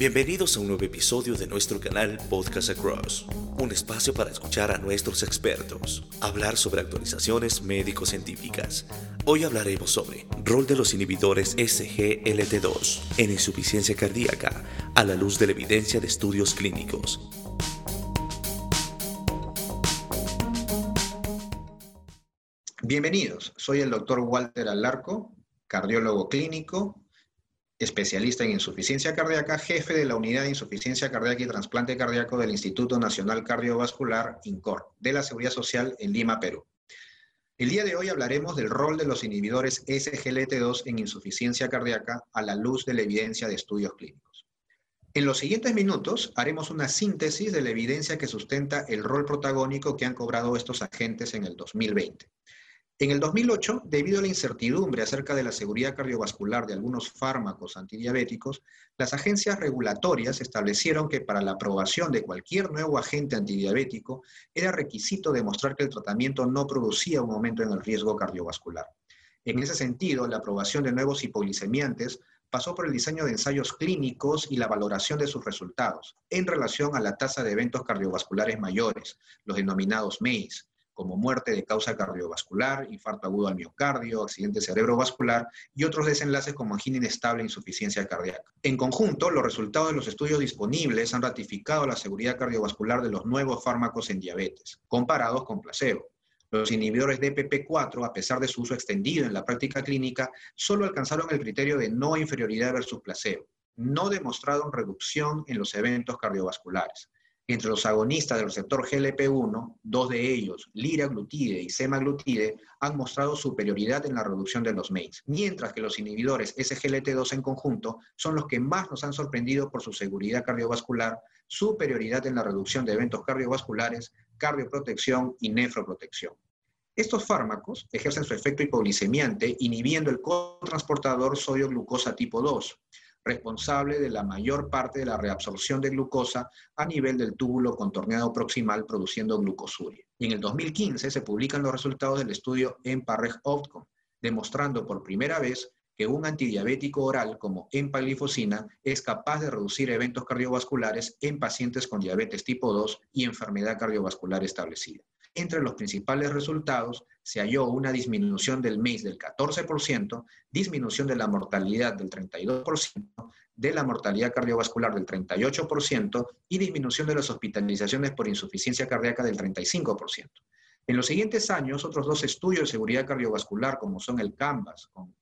Bienvenidos a un nuevo episodio de nuestro canal Podcast Across, un espacio para escuchar a nuestros expertos, hablar sobre actualizaciones médico-científicas. Hoy hablaremos sobre rol de los inhibidores SGLT2 en insuficiencia cardíaca a la luz de la evidencia de estudios clínicos. Bienvenidos, soy el doctor Walter Alarco, cardiólogo clínico, especialista en insuficiencia cardíaca, jefe de la Unidad de Insuficiencia Cardíaca y Trasplante Cardíaco del Instituto Nacional Cardiovascular, INCOR, de la Seguridad Social en Lima, Perú. El día de hoy hablaremos del rol de los inhibidores SGLT2 en insuficiencia cardíaca a la luz de la evidencia de estudios clínicos. En los siguientes minutos haremos una síntesis de la evidencia que sustenta el rol protagónico que han cobrado estos agentes en el 2020. En el 2008, debido a la incertidumbre acerca de la seguridad cardiovascular de algunos fármacos antidiabéticos, las agencias regulatorias establecieron que para la aprobación de cualquier nuevo agente antidiabético era requisito demostrar que el tratamiento no producía un aumento en el riesgo cardiovascular. En ese sentido, la aprobación de nuevos hipoglicemiantes pasó por el diseño de ensayos clínicos y la valoración de sus resultados en relación a la tasa de eventos cardiovasculares mayores, los denominados MACE, como muerte de causa cardiovascular, infarto agudo al miocardio, accidente cerebrovascular y otros desenlaces como angina inestable e insuficiencia cardíaca. En conjunto, los resultados de los estudios disponibles han ratificado la seguridad cardiovascular de los nuevos fármacos en diabetes, comparados con placebo. Los inhibidores de PP4, a pesar de su uso extendido en la práctica clínica, solo alcanzaron el criterio de no inferioridad versus placebo. No demostraron reducción en los eventos cardiovasculares entre los agonistas del receptor GLP-1, dos de ellos, liraglutide y semaglutide, han mostrado superioridad en la reducción de los MACE, mientras que los inhibidores SGLT2 en conjunto son los que más nos han sorprendido por su seguridad cardiovascular, superioridad en la reducción de eventos cardiovasculares, cardioprotección y nefroprotección. Estos fármacos ejercen su efecto hipoglicemiante inhibiendo el cotransportador sodio-glucosa tipo 2, responsable de la mayor parte de la reabsorción de glucosa a nivel del túbulo contorneado proximal produciendo glucosuria. Y en el 2015 se publican los resultados del estudio EMPA-REG Outcome, demostrando por primera vez que un antidiabético oral como empaglifosina es capaz de reducir eventos cardiovasculares en pacientes con diabetes tipo 2 y enfermedad cardiovascular establecida. Entre los principales resultados se halló una disminución del MACE del 14%, disminución de la mortalidad del 32%, de la mortalidad cardiovascular del 38% y disminución de las hospitalizaciones por insuficiencia cardíaca del 35%. En los siguientes años, otros dos estudios de seguridad cardiovascular, como son el CANVAS, con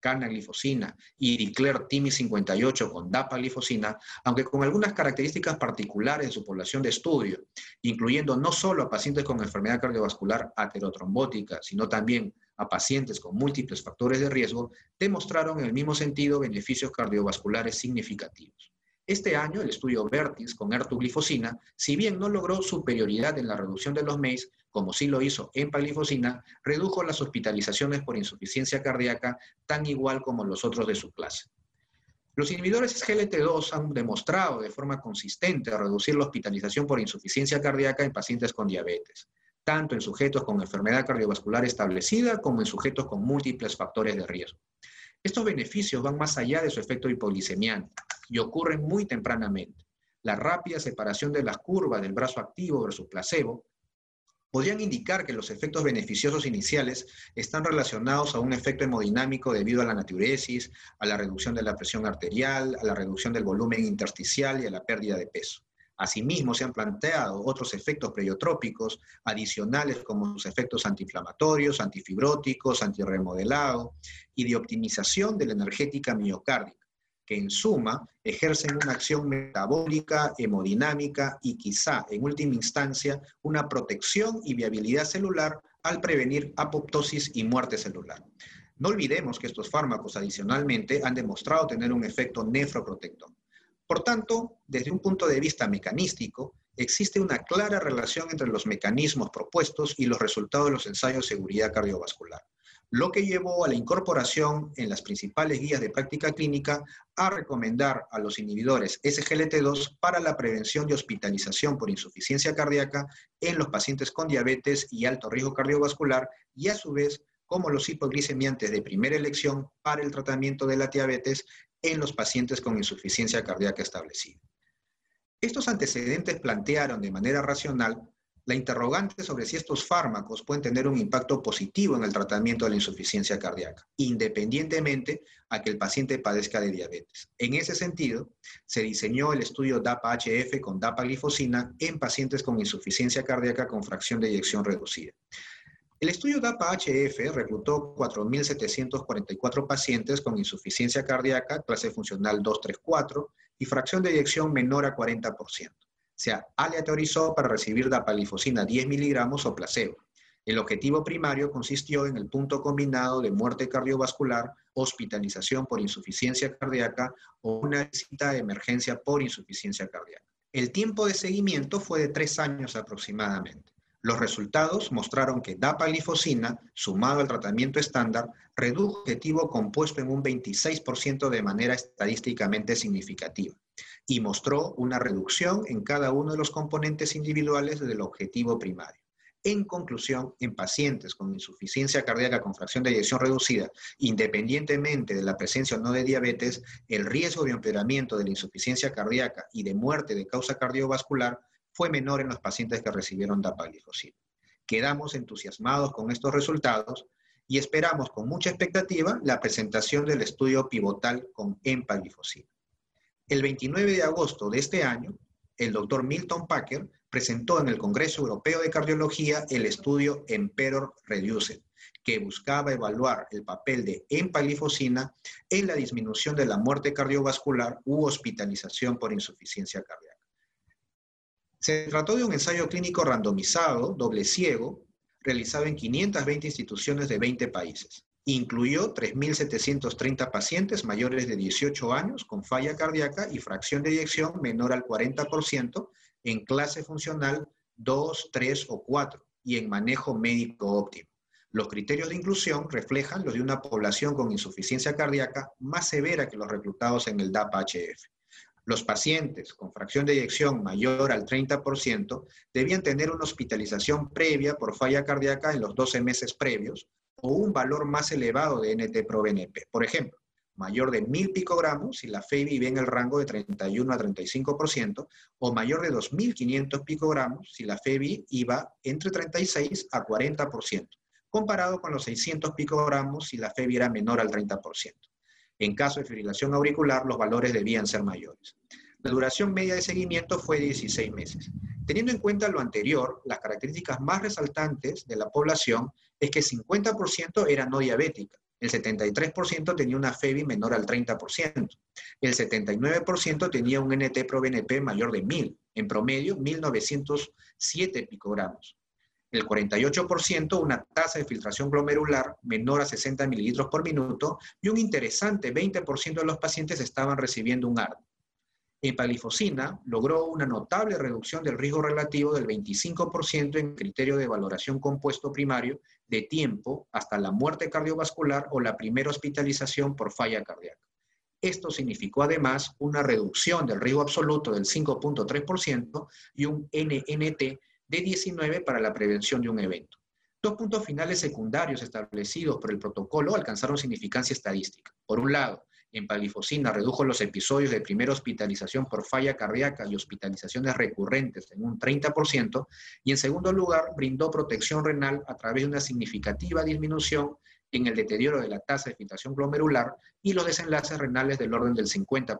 canaglifosina y Dicler Timi 58 con dapaglifosina, aunque con algunas características particulares de su población de estudio, incluyendo no solo a pacientes con enfermedad cardiovascular aterotrombótica, sino también a pacientes con múltiples factores de riesgo, demostraron en el mismo sentido beneficios cardiovasculares significativos. Este año, el estudio Vertis con ertuglifosina, si bien no logró superioridad en la reducción de los MACE, como sí lo hizo en paglifosina, redujo las hospitalizaciones por insuficiencia cardíaca tan igual como los otros de su clase. Los inhibidores SGLT2 han demostrado de forma consistente reducir la hospitalización por insuficiencia cardíaca en pacientes con diabetes, tanto en sujetos con enfermedad cardiovascular establecida como en sujetos con múltiples factores de riesgo. Estos beneficios van más allá de su efecto hipoglicemiante y ocurren muy tempranamente. La rápida separación de las curvas del brazo activo versus placebo podrían indicar que los efectos beneficiosos iniciales están relacionados a un efecto hemodinámico debido a la natriuresis, a la reducción de la presión arterial, a la reducción del volumen intersticial y a la pérdida de peso. Asimismo, se han planteado otros efectos pleiotrópicos adicionales como sus efectos antiinflamatorios, antifibróticos, antirremodelado y de optimización de la energética miocárdica, que en suma ejercen una acción metabólica, hemodinámica y quizá, en última instancia, una protección y viabilidad celular al prevenir apoptosis y muerte celular. No olvidemos que estos fármacos adicionalmente han demostrado tener un efecto nefroprotector. Por tanto, desde un punto de vista mecanístico, existe una clara relación entre los mecanismos propuestos y los resultados de los ensayos de seguridad cardiovascular, lo que llevó a la incorporación en las principales guías de práctica clínica a recomendar a los inhibidores SGLT2 para la prevención de hospitalización por insuficiencia cardíaca en los pacientes con diabetes y alto riesgo cardiovascular y a su vez como los hipoglicemiantes de primera elección para el tratamiento de la diabetes en los pacientes con insuficiencia cardíaca establecida. Estos antecedentes plantearon de manera racional la interrogante sobre si estos fármacos pueden tener un impacto positivo en el tratamiento de la insuficiencia cardíaca, independientemente a que el paciente padezca de diabetes. En ese sentido, se diseñó el estudio DAPA-HF con dapaglifosina en pacientes con insuficiencia cardíaca con fracción de eyección reducida. El estudio DAPA-HF reclutó 4.744 pacientes con insuficiencia cardíaca, clase funcional 234 y fracción de eyección menor a 40% se aleatorizó para recibir dapalifosina 10 miligramos o placebo. El objetivo primario consistió en el punto combinado de muerte cardiovascular, hospitalización por insuficiencia cardíaca o una visita de emergencia por insuficiencia cardíaca. El tiempo de seguimiento fue de tres años aproximadamente. Los resultados mostraron que dapaglifosina, sumado al tratamiento estándar, redujo objetivo compuesto en un 26% de manera estadísticamente significativa y mostró una reducción en cada uno de los componentes individuales del objetivo primario. En conclusión, en pacientes con insuficiencia cardíaca con fracción de eyección reducida, independientemente de la presencia o no de diabetes, el riesgo de empeoramiento de la insuficiencia cardíaca y de muerte de causa cardiovascular fue menor en los pacientes que recibieron dapaglifosina. Quedamos entusiasmados con estos resultados y esperamos con mucha expectativa la presentación del estudio pivotal con empaglifosina. El 29 de agosto de este año, el doctor Milton Packer presentó en el Congreso Europeo de Cardiología el estudio Emperor Reduced, que buscaba evaluar el papel de empaglifosina en la disminución de la muerte cardiovascular u hospitalización por insuficiencia cardíaca. Se trató de un ensayo clínico randomizado, doble ciego, realizado en 520 instituciones de 20 países. Incluyó 3.730 pacientes mayores de 18 años con falla cardíaca y fracción de eyección menor al 40% en clase funcional 2, 3 o 4 y en manejo médico óptimo. Los criterios de inclusión reflejan los de una población con insuficiencia cardíaca más severa que los reclutados en el DAPA-HF. Los pacientes con fracción de eyección mayor al 30% debían tener una hospitalización previa por falla cardíaca en los 12 meses previos o un valor más elevado de NT-proBNP. Por ejemplo, mayor de 1000 picogramos si la FEBI vive en el rango de 31 a 35%, o mayor de 2500 picogramos si la FEBI iba entre 36 a 40%, comparado con los 600 picogramos si la FEBI era menor al 30%. En caso de fibrilación auricular, los valores debían ser mayores. La duración media de seguimiento fue de 16 meses. Teniendo en cuenta lo anterior, las características más resaltantes de la población es que 50% era no diabética, el 73% tenía una FEBI menor al 30%, el 79% tenía un NT-proBNP mayor de 1000, en promedio 1907 picogramos. El 48% una tasa de filtración glomerular menor a 60 mililitros por minuto y un interesante 20% de los pacientes estaban recibiendo un ARD. Epalifosina logró una notable reducción del riesgo relativo del 25% en criterio de valoración compuesto primario de tiempo hasta la muerte cardiovascular o la primera hospitalización por falla cardíaca. Esto significó además una reducción del riesgo absoluto del 5.3% y un NNT de 19 para la prevención de un evento. Dos puntos finales secundarios establecidos por el protocolo alcanzaron significancia estadística. Por un lado, Empalifosina redujo los episodios de primera hospitalización por falla cardíaca y hospitalizaciones recurrentes en un 30%, y en segundo lugar, brindó protección renal a través de una significativa disminución en el deterioro de la tasa de filtración glomerular y los desenlaces renales del orden del 50%.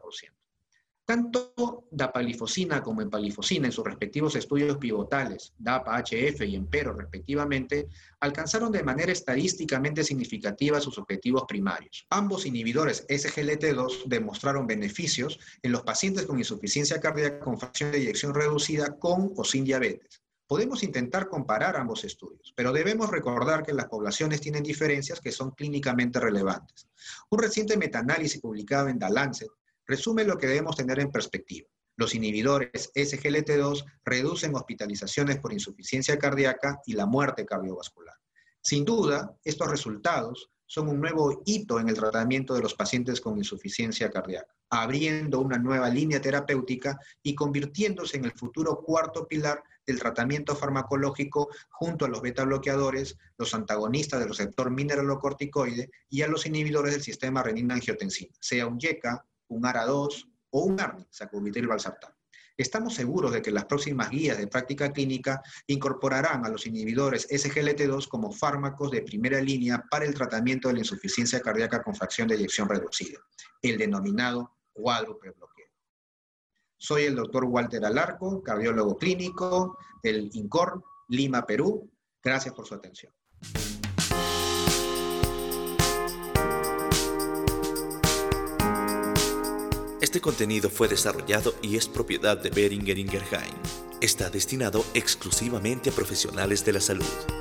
Tanto dapalifosina como empalifosina en sus respectivos estudios pivotales, DAPA-HF y EMPERO respectivamente, alcanzaron de manera estadísticamente significativa sus objetivos primarios. Ambos inhibidores SGLT2 demostraron beneficios en los pacientes con insuficiencia cardíaca con fracción de eyección reducida con o sin diabetes. Podemos intentar comparar ambos estudios, pero debemos recordar que las poblaciones tienen diferencias que son clínicamente relevantes. Un reciente metaanálisis publicado en The Lancet resume lo que debemos tener en perspectiva. Los inhibidores SGLT2 reducen hospitalizaciones por insuficiencia cardíaca y la muerte cardiovascular. Sin duda, estos resultados son un nuevo hito en el tratamiento de los pacientes con insuficiencia cardíaca, abriendo una nueva línea terapéutica y convirtiéndose en el futuro cuarto pilar del tratamiento farmacológico junto a los beta bloqueadores, los antagonistas del receptor mineralocorticoide y a los inhibidores del sistema renina-angiotensina, sea un YECA, un ARA2 o un ARNI, sacubitril valsartán. Estamos seguros de que las próximas guías de práctica clínica incorporarán a los inhibidores SGLT2 como fármacos de primera línea para el tratamiento de la insuficiencia cardíaca con fracción de eyección reducida, el denominado cuádruple bloqueo. Soy el doctor Walter Alarco, cardiólogo clínico del INCOR, Lima, Perú. Gracias por su atención. Este contenido fue desarrollado y es propiedad de Beringer Ingerheim. Está destinado exclusivamente a profesionales de la salud.